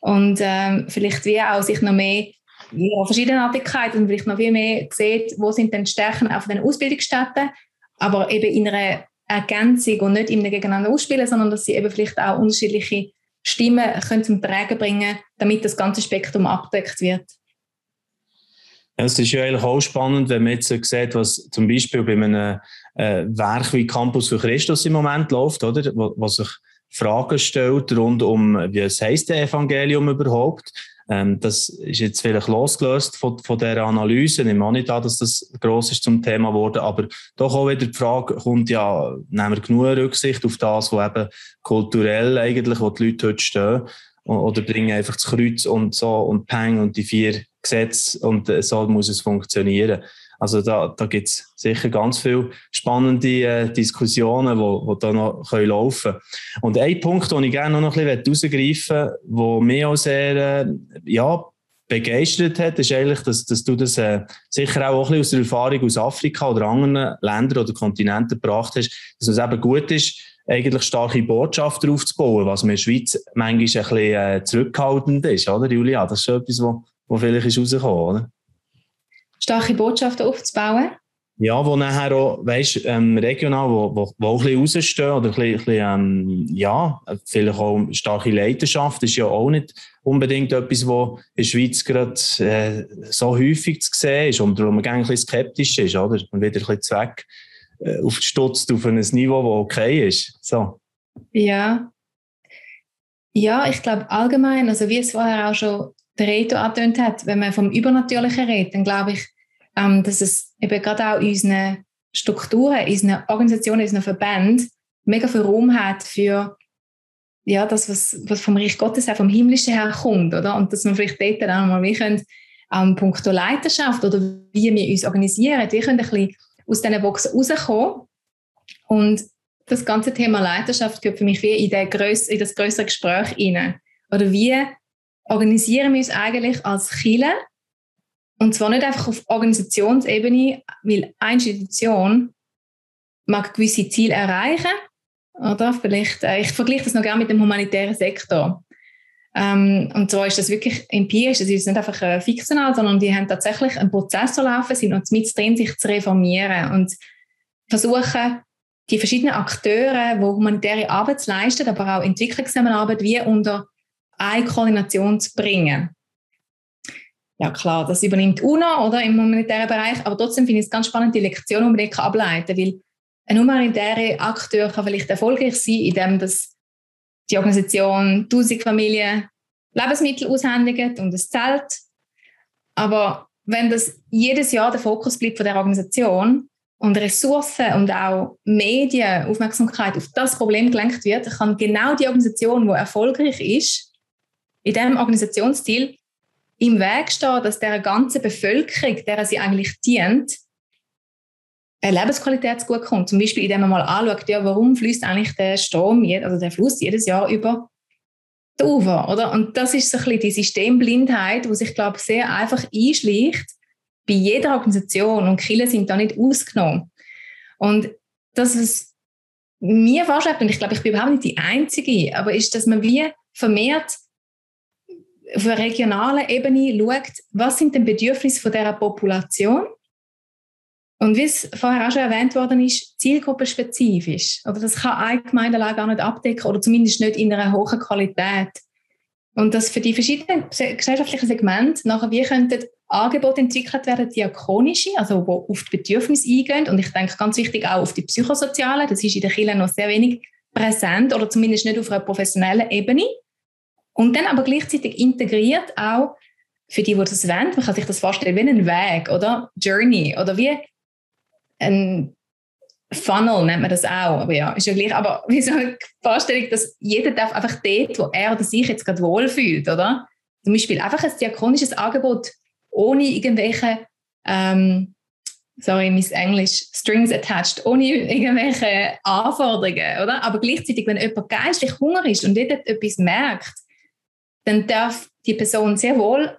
Und ähm, vielleicht wie auch sich noch mehr ja, Verschiedenartigkeit und vielleicht noch viel mehr sieht, wo sind denn die Stärken von den Ausbildungsstätten, aber eben in einer Ergänzung und nicht immer gegeneinander ausspielen, sondern dass sie eben vielleicht auch unterschiedliche Stimmen können zum Tragen bringen, damit das ganze Spektrum abdeckt wird. Es ist ja eigentlich auch spannend, wenn man jetzt sieht, was zum Beispiel bei einem äh, Werk wie Campus für Christus im Moment läuft, oder? Wo sich Fragen stellt rund um, wie es heißt der Evangelium überhaupt. Ähm, das ist jetzt vielleicht losgelöst von, von dieser Analyse. Ich nehme nicht dass das gross ist zum Thema geworden, aber doch auch wieder die Frage kommt ja, nehmen wir genug Rücksicht auf das, was eben kulturell eigentlich, wo die Leute heute stehen, oder bringen einfach das Kreuz und so und Peng und die vier Gesetze und äh, so muss es funktionieren. Also da, da gibt es sicher ganz viele spannende äh, Diskussionen, die wo, wo da noch können laufen können. Und ein Punkt, den ich gerne noch ein bisschen herausgreifen möchte, der mich auch sehr äh, ja, begeistert hat, ist eigentlich, dass, dass du das äh, sicher auch, ein bisschen aus der Erfahrung aus Afrika oder anderen Ländern oder Kontinenten gebracht hast, dass es eben gut ist, eigentlich starke Botschaften aufzubauen, was in der Schweiz manchmal ein bisschen äh, zurückhaltend ist, oder Julia? Das ist schon etwas, wo, wo vielleicht ist rausgekommen, oder? starke Botschaften aufzubauen. Ja, wo nachher auch, weißt, ähm, regional, wo, wo, wo auch ein bisschen rausstehen oder ein bisschen, ähm, ja, vielleicht auch starke Leidenschaft ist ja auch nicht unbedingt etwas, was in der Schweiz gerade äh, so häufig zu sehen ist und darum man ein bisschen skeptisch ist, oder? Und wieder ein bisschen zweck äh, aufgestutzt auf ein Niveau, das okay ist. So. Ja. Ja, ich glaube allgemein, also wie es vorher auch schon der Reto angetönt hat, wenn man vom Übernatürlichen redet, dann glaube ich, ähm, dass es eben gerade auch in unseren Strukturen, in unseren Organisationen, in unseren Verbänden mega viel Raum hat für ja, das, was, was vom Reich Gottes auch vom Himmlischen her kommt, oder? Und dass man vielleicht dort dann auch mal wie können, ähm, punkto Leiterschaft oder wie wir uns organisieren, wir können ein bisschen aus diesen Boxen rauskommen. Und das ganze Thema Leiterschaft gehört für mich wie in, in das größere Gespräch hinein. Oder wie organisieren wir uns eigentlich als Chile und zwar nicht einfach auf Organisationsebene, weil eine Institution mag gewisse Ziele erreichen, oder vielleicht, äh, ich vergleiche das noch gerne mit dem humanitären Sektor. Ähm, und zwar ist das wirklich empirisch, das ist nicht einfach äh, fiktional, sondern die haben tatsächlich einen Prozess laufen, sind noch mit drin, sich zu reformieren und versuchen, die verschiedenen Akteure, die humanitäre Arbeit leisten, aber auch Entwicklungszusammenarbeit, wie unter eine Koordination zu bringen. Ja klar, das übernimmt UNO oder im humanitären Bereich, aber trotzdem finde ich es ganz spannend, die Lektion unbedingt ableiten, weil ein humanitärer Akteur kann vielleicht erfolgreich sein, indem das die Organisation 1000 Familien Lebensmittel aushändigt und es zählt. Aber wenn das jedes Jahr der Fokus bleibt von der Organisation und Ressourcen und auch Medien, Aufmerksamkeit auf das Problem gelenkt wird, kann genau die Organisation, die erfolgreich ist, in diesem Organisationsziel im Weg stehen, dass der ganzen Bevölkerung, der sie eigentlich dient, eine Lebensqualität gut kommt. Zum Beispiel, indem man mal anschaut, ja, warum fließt eigentlich der Strom, also der Fluss jedes Jahr über die Ufer, oder? Und das ist so ein bisschen die Systemblindheit, die sich, glaube ich, sehr einfach einschleicht bei jeder Organisation und Kirchen sind da nicht ausgenommen. Und das, was mir vorschreibt, und ich glaube, ich bin überhaupt nicht die Einzige, aber ist, dass man wie vermehrt auf einer regionalen Ebene schaut, was sind die Bedürfnisse von dieser Population und wie es vorher auch schon erwähnt worden ist, zielgruppenspezifisch. Oder das kann eine Gemeindelage gar nicht abdecken oder zumindest nicht in einer hohen Qualität. Und dass für die verschiedenen gesellschaftlichen Segmente nachher wie könnten Angebote entwickelt werden, diakonische, also wo auf die Bedürfnisse eingehen. Und ich denke ganz wichtig auch auf die psychosoziale. Das ist in der Kirche noch sehr wenig präsent oder zumindest nicht auf einer professionellen Ebene. Und dann aber gleichzeitig integriert auch für die, die das wollen, man kann sich das vorstellen wie einen Weg oder Journey oder wie ein Funnel nennt man das auch, aber ja, ist ja gleich. Aber wie so eine Vorstellung, dass jeder darf einfach dort, wo er oder sich jetzt gerade wohlfühlt, oder? Zum Beispiel einfach ein diakonisches Angebot ohne irgendwelche, ähm, sorry, Miss Englisch, Strings attached, ohne irgendwelche Anforderungen, oder? Aber gleichzeitig, wenn jemand geistlich Hunger ist und dort etwas merkt, dann darf die Person sehr wohl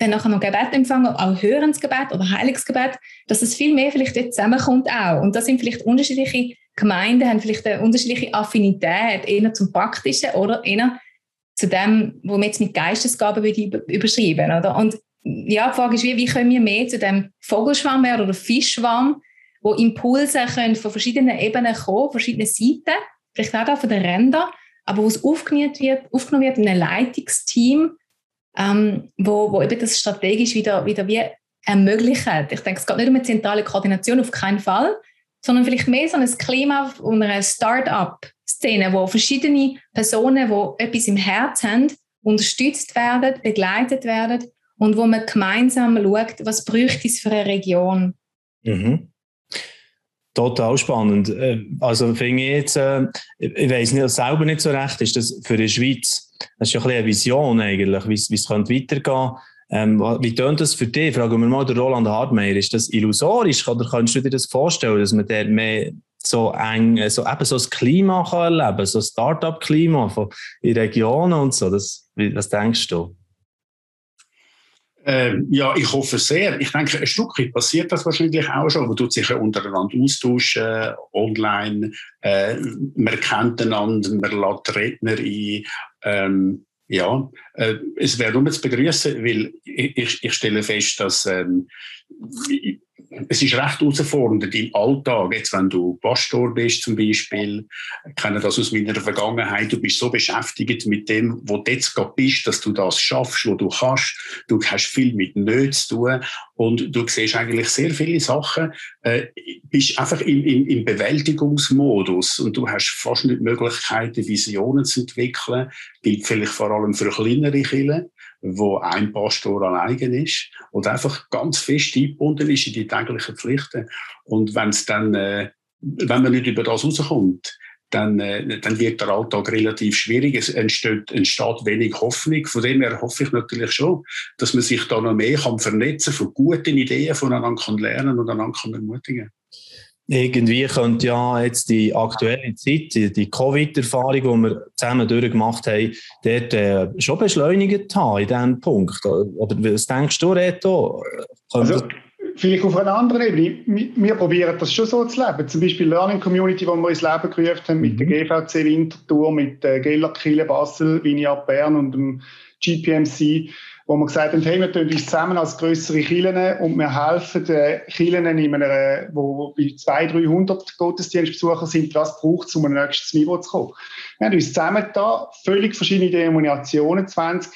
dann nachher noch Gebet empfangen, auch Hörensgebet oder Heilungsgebet, dass es viel mehr vielleicht dort zusammenkommt auch. Und da sind vielleicht unterschiedliche Gemeinden, haben vielleicht eine unterschiedliche Affinität, eher zum Praktischen oder eher zu dem, wo wir jetzt mit Geistesgaben überschreiben, oder? Und ja, die Frage ist, wie, wie können wir mehr zu dem Vogelschwamm oder Fischschwamm, wo Impulse können von verschiedenen Ebenen kommen, verschiedenen Seiten, vielleicht auch von den Rändern, aber wo es aufgenommen wird, aufgenommen wird in einem Leitungsteam, ähm, wo, wo eben das strategisch wieder, wieder wie ermöglicht. Ich denke, es geht nicht um eine zentrale Koordination, auf keinen Fall, sondern vielleicht mehr so ein Klima und eine Start-up-Szene, wo verschiedene Personen, die etwas im Herz haben, unterstützt werden, begleitet werden und wo man gemeinsam schaut, was bräuchte es für eine Region. Mhm. Total spannend. Äh, also finde ich jetzt, äh, ich weiß nicht, selber nicht so recht, ist das für die Schweiz das ist ja ein eine Vision eigentlich, wie es könnte. Ähm, wie tönt das für dich? Fragen wir mal den Roland Hartmeier. Ist das illusorisch oder kannst du dir das vorstellen, dass man dort mehr so eng, so eben so das Klima kann erleben, so Start-up-Klima in Regionen und so? Das, was denkst du? Ähm, ja, ich hoffe sehr. Ich denke, ein Stück weit passiert das wahrscheinlich auch schon. Man tut sich ja untereinander austauschen, online. Äh, man kennt einander, man lädt Redner ein. Ähm, ja, äh, es wäre nur zu begrüßen, weil ich, ich stelle fest, dass ähm, es ist recht herausfordernd im Alltag. Jetzt, wenn du Pastor bist zum Beispiel, ich kenne das aus meiner Vergangenheit, du bist so beschäftigt mit dem, wo du jetzt gerade bist, dass du das schaffst, wo du kannst. Du hast viel mit Nöten zu tun und du siehst eigentlich sehr viele Sachen, äh, bist einfach im, im, im Bewältigungsmodus und du hast fast nicht die Möglichkeit, Visionen zu entwickeln. Gilt vielleicht vor allem für kleinere Kinder wo ein Pastor alleine ist und einfach ganz fest eingebunden ist in die täglichen Pflichten. Und wenn es dann, äh, wenn man nicht über das rauskommt, dann, äh, dann wird der Alltag relativ schwierig. Es entsteht, entsteht wenig Hoffnung. Von dem her hoffe ich natürlich schon, dass man sich da noch mehr kann vernetzen von guten Ideen voneinander kann lernen und einander kann ermutigen irgendwie könnte ja jetzt die aktuelle Zeit, die, die Covid-Erfahrung, die wir zusammen durchgemacht haben, dort äh, schon beschleunigt haben in diesem Punkt. Oder was denkst du, Reto? Also, vielleicht auf einer anderen Ebene. Wir, wir, probieren das schon so zu leben. Zum Beispiel Learning Community, die wir ins Leben gerufen haben, mit mhm. der GVC Winterthur, mit der Geller Kille Basel, Viniat Bern und dem GPMC wo wir gesagt haben, hey, wir tun uns zusammen als größere Kirchen und wir helfen den Kirchen, in einer, wo bei 200, 300 Gottesdienstbesucher sind, was braucht es, um ein nächstes Niveau zu kommen. Wir haben uns zusammen da völlig verschiedene Denominationen, 20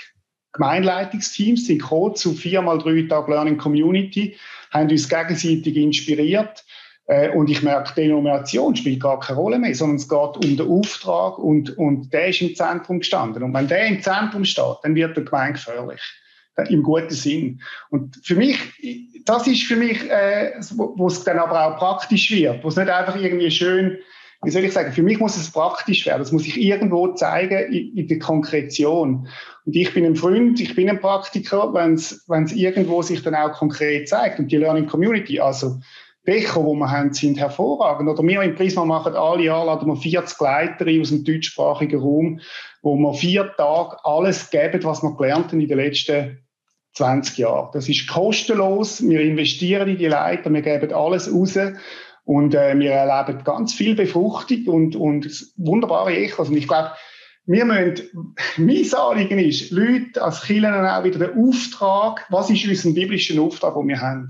Gemeinleitungsteams sind gekommen zu viermal drei Tage Learning Community, haben uns gegenseitig inspiriert. Äh, und ich merke, Denomination spielt gar keine Rolle mehr, sondern es geht um den Auftrag und, und der ist im Zentrum gestanden. Und wenn der im Zentrum steht, dann wird der Gemeinde gefährlich im guten Sinn. Und für mich, das ist für mich, äh, wo es dann aber auch praktisch wird, wo es nicht einfach irgendwie schön, wie soll ich sagen, für mich muss es praktisch werden. Das muss ich irgendwo zeigen in, in der Konkretion. Und ich bin ein Freund, ich bin ein Praktiker, wenn es irgendwo sich dann auch konkret zeigt. Und die Learning Community, also Becher, die wir haben, sind hervorragend. Oder wir im Prisma machen alle Jahre laden wir 40 Leiter aus dem deutschsprachigen Raum, wo wir vier Tage alles geben, was wir gelernt haben in den letzten 20 Jahren. Das ist kostenlos. Wir investieren in die Leiter, wir geben alles raus. Und äh, wir erleben ganz viel Befruchtung und, und wunderbare Echos. Und ich glaube, wir müssen, mein Anliegen ist, Leute als Kirchen auch wieder den Auftrag, was ist unser biblischer Auftrag, den wir haben?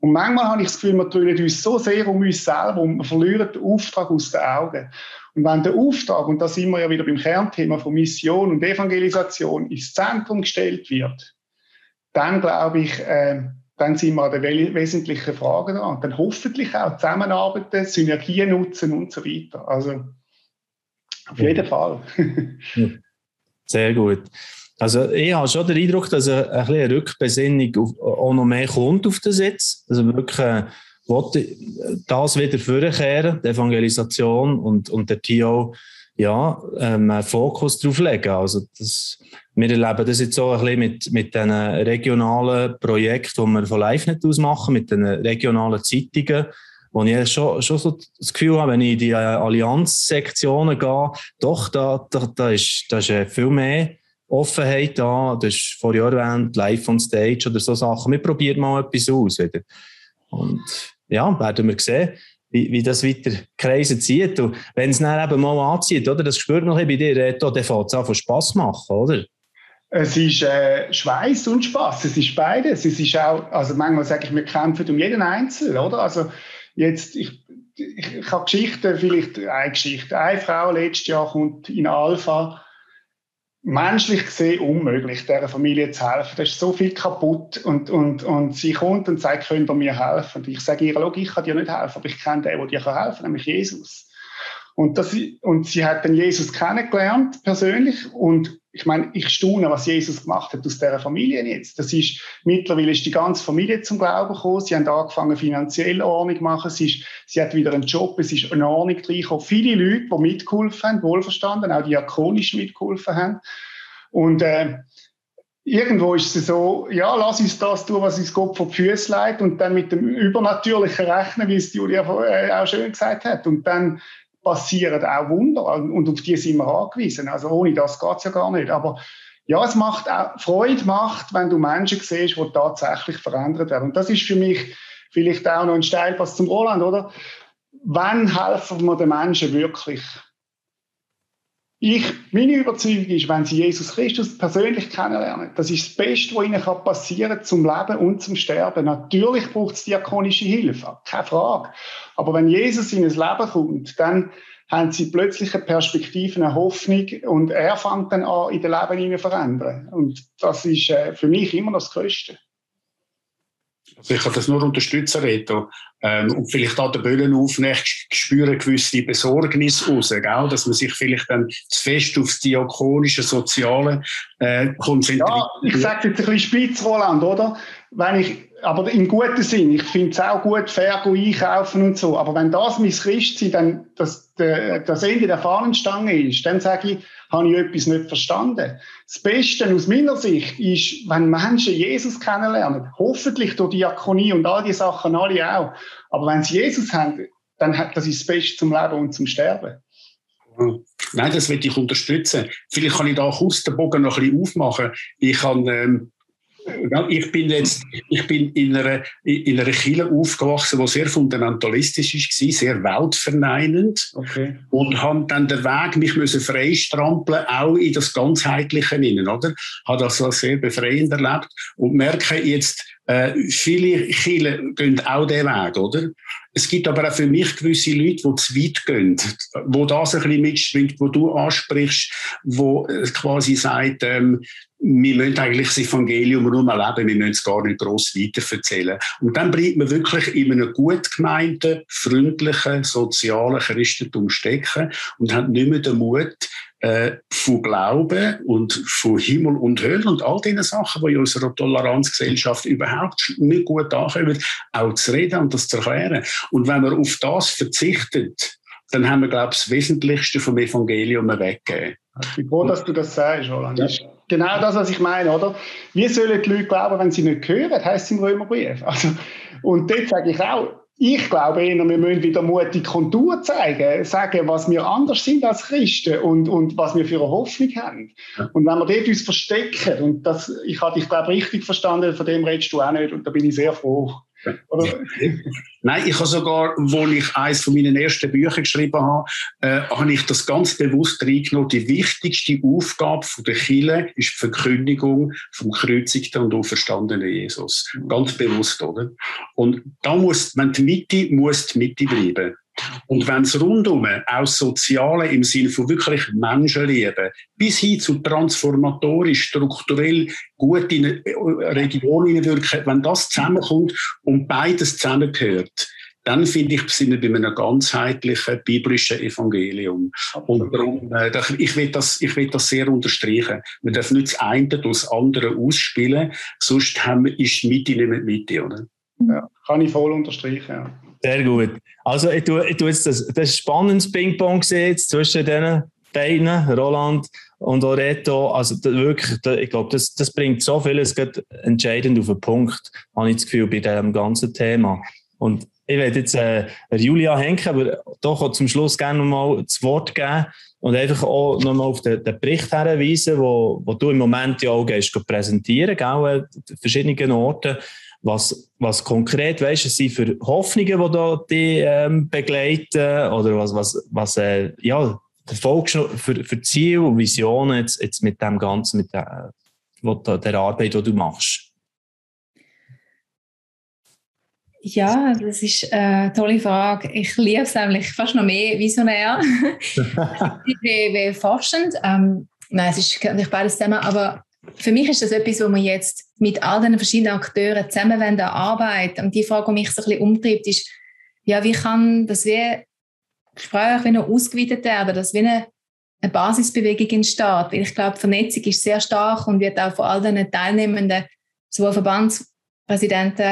Und manchmal habe ich das Gefühl, wir drehen uns so sehr um uns selber und wir verlieren den Auftrag aus den Augen. Und wenn der Auftrag, und da sind wir ja wieder beim Kernthema von Mission und Evangelisation, ins Zentrum gestellt wird, dann glaube ich, äh, dann sind wir an der wesentlichen Frage dran. Dann hoffentlich auch zusammenarbeiten, Synergien nutzen und so weiter. Also auf jeden Fall. Sehr gut. Also ich habe schon den Eindruck, dass ein, ein bisschen eine Rückbesinnung auf, auch noch mehr kommt auf den Sitz. Also wirklich äh, das wieder vorkehren, die Evangelisation und, und der TO ja, ähm, Fokus drauf legen. Also das, wir erleben das jetzt so ein bisschen mit, mit diesen regionalen Projekten, die wir von LiveNet aus machen, mit den regionalen Zeitungen, wo ich schon, schon so das Gefühl habe, wenn ich in die Allianz-Sektionen gehe, doch, da, da, da, ist, da ist viel mehr Offenheit da. Du hast vorher erwähnt, live on stage oder so Sachen. Wir probieren mal etwas aus wieder. Und ja, werden wir sehen wie, wie das weiter Kreise zieht. Und wenn es dann eben mal anzieht, oder, das spürt man bei dir, Reto, dann fängt es an von Spass machen, oder? Es ist äh, Schweiß und Spaß. Es ist beides. Es ist auch, also manchmal sage ich, wir kämpfen um jeden Einzelnen, oder? Also jetzt, ich, ich, ich habe Geschichten, vielleicht eine Geschichte. Eine Frau letztes Jahr kommt in Alpha menschlich gesehen unmöglich, dieser Familie zu helfen. Da ist so viel kaputt und, und, und sie kommt und sagt, könnt ihr mir helfen? Und ich sage ihr, ich kann dir nicht helfen, aber ich kenne den, der dir helfen kann, nämlich Jesus. Und, das, und sie hat dann Jesus kennengelernt, persönlich, und ich meine, ich staune, was Jesus gemacht hat aus dieser Familie jetzt. Das ist, mittlerweile ist die ganze Familie zum Glauben gekommen. Sie haben angefangen, finanziell Ordnung zu machen. Sie, ist, sie hat wieder einen Job. Es ist eine Ordnung reingekommen. Viele Leute, die mitgeholfen haben, wohlverstanden, auch diakonisch mitgeholfen haben. Und, äh, irgendwo ist es so, ja, lass uns das tun, was uns Gott vor die Füße legt und dann mit dem Übernatürlichen rechnen, wie es Julia äh, auch schön gesagt hat. Und dann passieren auch Wunder und auf die sind wir angewiesen. Also ohne das geht es ja gar nicht. Aber ja, es macht auch, Freude macht, wenn du Menschen siehst, die tatsächlich verändert werden. Und das ist für mich vielleicht auch noch ein Steilpass zum Roland, oder? Wann helfen wir den Menschen wirklich? Ich, meine Überzeugung ist, wenn sie Jesus Christus persönlich kennenlernen, das ist das Beste, was ihnen passieren kann zum Leben und zum Sterben. Natürlich braucht es diakonische Hilfe, keine Frage. Aber wenn Jesus in ein Leben kommt, dann haben sie plötzlich eine Perspektive, eine Hoffnung und er fängt dann an, in den Leben zu verändern. Und das ist äh, für mich immer das Größte. Also ich kann das nur unterstützen, Reto. Ähm, und vielleicht an der Böllen aufnehmen, spüren gewisse Besorgnis raus, gell? dass man sich vielleicht dann zu fest aufs diakonische, soziale äh, konzentriert. Ja, ich sage jetzt ein bisschen spitz, Roland, oder? Wenn ich, aber im guten Sinn, ich finde es auch gut, fair einkaufen und so, aber wenn das mein Christsein dann das, das Ende der Fahnenstange ist, dann sage ich, habe ich etwas nicht verstanden. Das Beste aus meiner Sicht ist, wenn Menschen Jesus kennenlernen, hoffentlich durch Diakonie und all die Sachen alle auch, aber wenn sie Jesus haben, dann hat das ist das Beste zum Leben und zum Sterben. Nein, das will ich unterstützen. Vielleicht kann ich da aus den Bogen noch ein bisschen aufmachen. Ich habe ähm, ich bin jetzt, ich bin in einer, in einer Kirche aufgewachsen, die sehr fundamentalistisch war, sehr weltverneinend. Okay. Und habe dann den Weg, mich müssen freistrampeln, auch in das Ganzheitliche hinein, oder? Habe das als sehr befreiend erlebt und merke jetzt, äh, viele Kirchen gehen auch diesen Weg, oder? Es gibt aber auch für mich gewisse Leute, die zu weit gehen, wo das ein bisschen mitschwingt, wo du ansprichst, wo quasi sagt, ähm, wir müssen eigentlich das Evangelium nur mal leben, wir müssen es gar nicht gross weiterverzählen. Und dann bleibt man wirklich in einem gut gemeinten, freundlichen, sozialen Christentum stecken und hat nicht mehr den Mut, äh, von Glauben und von Himmel und Hölle und all diese Sachen, die in unserer Toleranzgesellschaft überhaupt nicht gut ankommen, auch zu reden und das zu erklären. Und wenn man auf das verzichtet, dann haben wir, glaube ich, das Wesentlichste vom Evangelium weggegeben. Ich bin froh, dass du das sagst, Roland. Ja. Genau das, was ich meine, oder? Wie sollen die Leute glauben, wenn sie nicht hören, heißt es im Römerbrief. Also, und dort sage ich auch, ich glaube eher, wir müssen wieder mutig Kontur zeigen, sagen, was wir anders sind als Christen und, und was wir für eine Hoffnung haben. Und wenn wir dort uns verstecken, und das, ich habe dich, glaube richtig verstanden, von dem redest du auch nicht, und da bin ich sehr froh. Oder? Nein, ich habe sogar, wo ich eines von meinen ersten Büchern geschrieben habe, äh, habe ich das ganz bewusst reingenommen. Die wichtigste Aufgabe von der Kirche ist die Verkündigung vom kreuzigten und auferstandenen Jesus. Ganz bewusst, oder? Und da muss, wenn die Mitte, muss die Mitte bleiben. Und wenn es rundum aus Sozialen im Sinne von wirklich Menschenleben bis hin zu transformatorisch, strukturell gut in eine Region wirken, wenn das zusammenkommt und beides zusammengehört, dann finde ich, sind wir bei einem ganzheitlichen biblischen Evangelium. Und darum, äh, ich will das, ich will das sehr unterstreichen. Wir dürfen nicht das eine durch das andere ausspielen, sonst haben ist die Mitte nicht die Mitte, oder? Ja, kann ich voll unterstreichen, ja. Sehr gut. Also, ich tue, ich tue jetzt das, das spannendes Ping-Pong zwischen diesen beiden, Roland und Oreto. Also, wirklich, ich glaube, das, das bringt so vieles entscheidend auf den Punkt, habe ich das Gefühl, bei diesem ganzen Thema. Und ich werde jetzt äh, Julia Henke, aber doch auch zum Schluss gerne nochmal das Wort geben und einfach auch nochmal auf den, den Bericht hinweisen, wo, wo du im Moment ja auch gehst, präsentieren, gell, an verschiedenen Orten was, was konkret weißt, es sind für Hoffnungen, die da die ähm, begleiten oder was, was, was äh, ja, verfolgst du für, für Ziele und Visionen jetzt, jetzt mit dem Ganzen, mit der, der Arbeit, die du machst? Ja, das ist eine tolle Frage. Ich liebe es nämlich fast noch mehr visionär wie, wie forschend. Ähm, nein, es ist nicht beides zusammen, aber für mich ist das etwas, wo wir jetzt mit all den verschiedenen Akteuren zusammen arbeiten. Und die Frage, die mich so ein bisschen umtreibt, ist, ja, wie kann das wie Gespräch wie noch ausgeweitet werden, dass wie eine, eine Basisbewegung entsteht? Weil ich glaube, Vernetzung ist sehr stark und wird auch von all den Teilnehmenden, sowohl Verbandspräsidenten,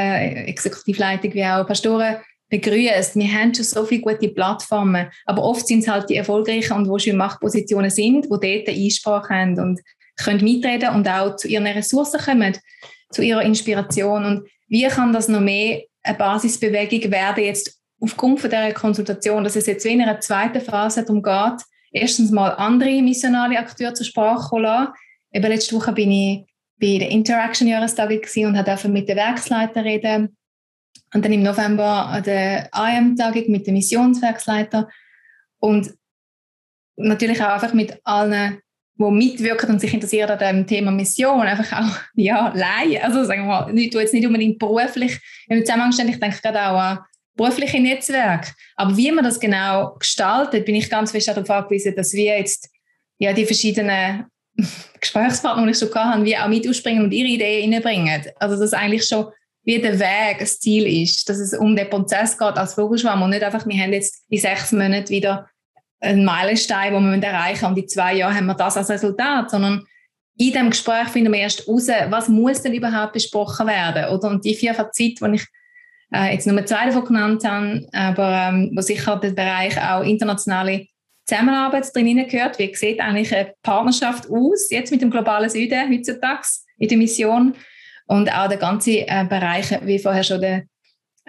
Exekutivleitung wie auch Pastoren, begrüßt. Wir haben schon so viele gute Plattformen, aber oft sind es halt die erfolgreichen und wo schon Machtpositionen sind, wo dort Einsprache haben. Und können mitreden und auch zu ihren Ressourcen kommen, zu ihrer Inspiration. Und wie kann das noch mehr eine Basisbewegung werden, jetzt aufgrund von dieser Konsultation, dass es jetzt in einer zweiten Phase darum geht, erstens mal andere missionale Akteure zur Sprache zu lassen. Eben letzte Woche bin ich bei der Interaction-Jahrestagung und habe mit den Werksleitern reden. Und dann im November an der IM-Tagung mit dem Missionswerksleiter. Und natürlich auch einfach mit allen die mitwirken und sich interessieren an dem Thema Mission, einfach auch ja, Laien. Also sagen wir mal, du jetzt nicht unbedingt beruflich im Zusammenhang stehen, ich denke gerade auch an berufliche Netzwerke. Aber wie man das genau gestaltet, bin ich ganz fest darauf angewiesen, dass wir jetzt ja, die verschiedenen Gesprächspartner, die ich schon hatte, wie auch mit ausspringen und ihre Ideen reinbringen. Also dass eigentlich schon wie der Weg das Ziel ist, dass es um den Prozess geht als Vogelschwamm und nicht einfach, wir haben jetzt in sechs Monaten wieder ein Meilenstein, den wir erreichen. Und in zwei Jahren haben wir das als Resultat, sondern in dem Gespräch finden wir erst heraus, was muss denn überhaupt besprochen werden. Oder? Und die vier Fazit, die ich äh, jetzt nur zwei davon genannt habe, aber ähm, wo sicher der Bereich auch internationale Zusammenarbeit drin gehört. Wie sieht eigentlich eine Partnerschaft aus, jetzt mit dem globalen Süden heutzutage in der Mission? Und auch der ganze äh, Bereich, wie vorher schon der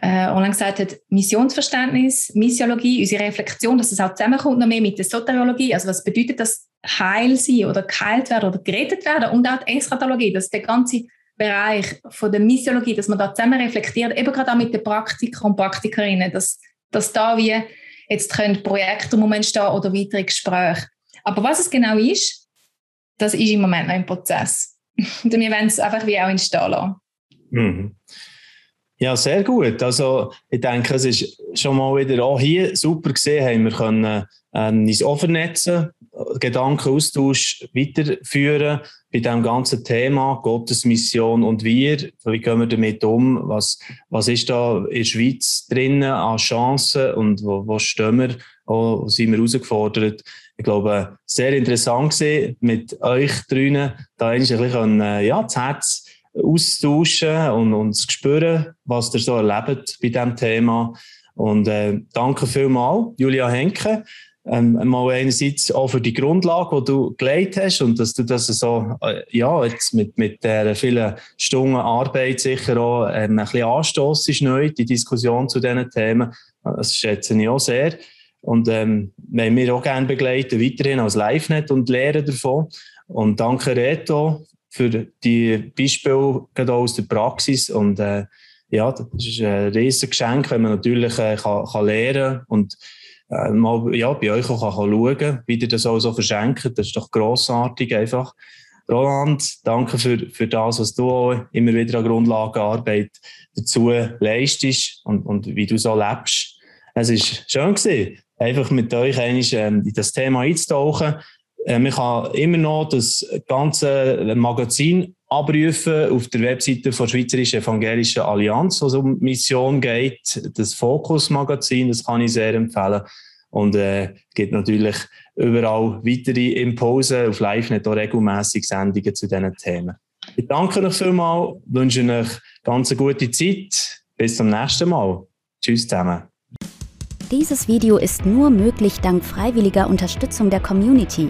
äh, online gesagt hat, Missionsverständnis, Missiologie, unsere Reflexion, dass es auch zusammenkommt noch mehr mit der Soteriologie. Also was bedeutet das Heil sein oder geheilt werden oder gerettet werden und auch die Eschatologie, dass der ganze Bereich von der Missiologie, dass man da zusammen reflektiert, eben gerade auch mit den Praktikern und Praktikerinnen, dass, dass da wie jetzt können Projekte im Moment stehen oder weitere Gespräche. Aber was es genau ist, das ist im Moment noch im Prozess. Und wir werden es einfach wie auch entstehen lassen. Mhm. Ja, sehr gut. Also ich denke, es ist schon mal wieder auch hier super gesehen, haben wir können ähm, uns auch vernetzen, Gedankenaustausch weiterführen bei dem ganzen Thema Gottes Mission und wir. Wie gehen wir damit um? Was, was ist da in der Schweiz drinnen an Chancen und wo, wo stehen wir? Wo sind wir herausgefordert? Ich glaube, sehr interessant gesehen mit euch drinnen, da ein bisschen ja, das Herz austauschen und, und spüren, was ihr so erlebt bei diesem Thema. Und äh, danke vielmals, Julia Henke. ähm, mal einerseits auch für die Grundlage, die du gelegt hast und dass du das so, äh, ja, jetzt mit, mit der vielen Stunden Arbeit sicher auch ähm, ein bisschen anstossest neu, die Diskussion zu diesen Themen. Das schätze ich auch sehr. Und ähm, wir auch gerne begleiten, weiterhin als LiveNet und lehren davon. Und danke Reto für die Beispiele aus der Praxis. Und äh, ja, das ist ein riesiges Geschenk, wenn man natürlich äh, kann, kann lernen und äh, mal ja, bei euch auch kann schauen wie ihr das auch so verschenkt. Das ist doch grossartig einfach. Roland, danke für, für das, was du auch immer wieder an Grundlagenarbeit dazu leistest und, und wie du so lebst. Es ist schön gewesen, einfach mit euch eigentlich, ähm, in das Thema einzutauchen. Äh, man kann immer noch das ganze Magazin abrufen auf der Webseite der Schweizerischen Evangelischen Allianz, wo es um Mission geht. Das Fokus-Magazin, das kann ich sehr empfehlen. Und äh, gibt natürlich überall weitere Impulse auf LiveNet auch regelmäßig Sendungen zu diesen Themen. Ich danke euch vielmals, wünsche euch ganz eine gute Zeit. Bis zum nächsten Mal. Tschüss zusammen. Dieses Video ist nur möglich dank freiwilliger Unterstützung der Community.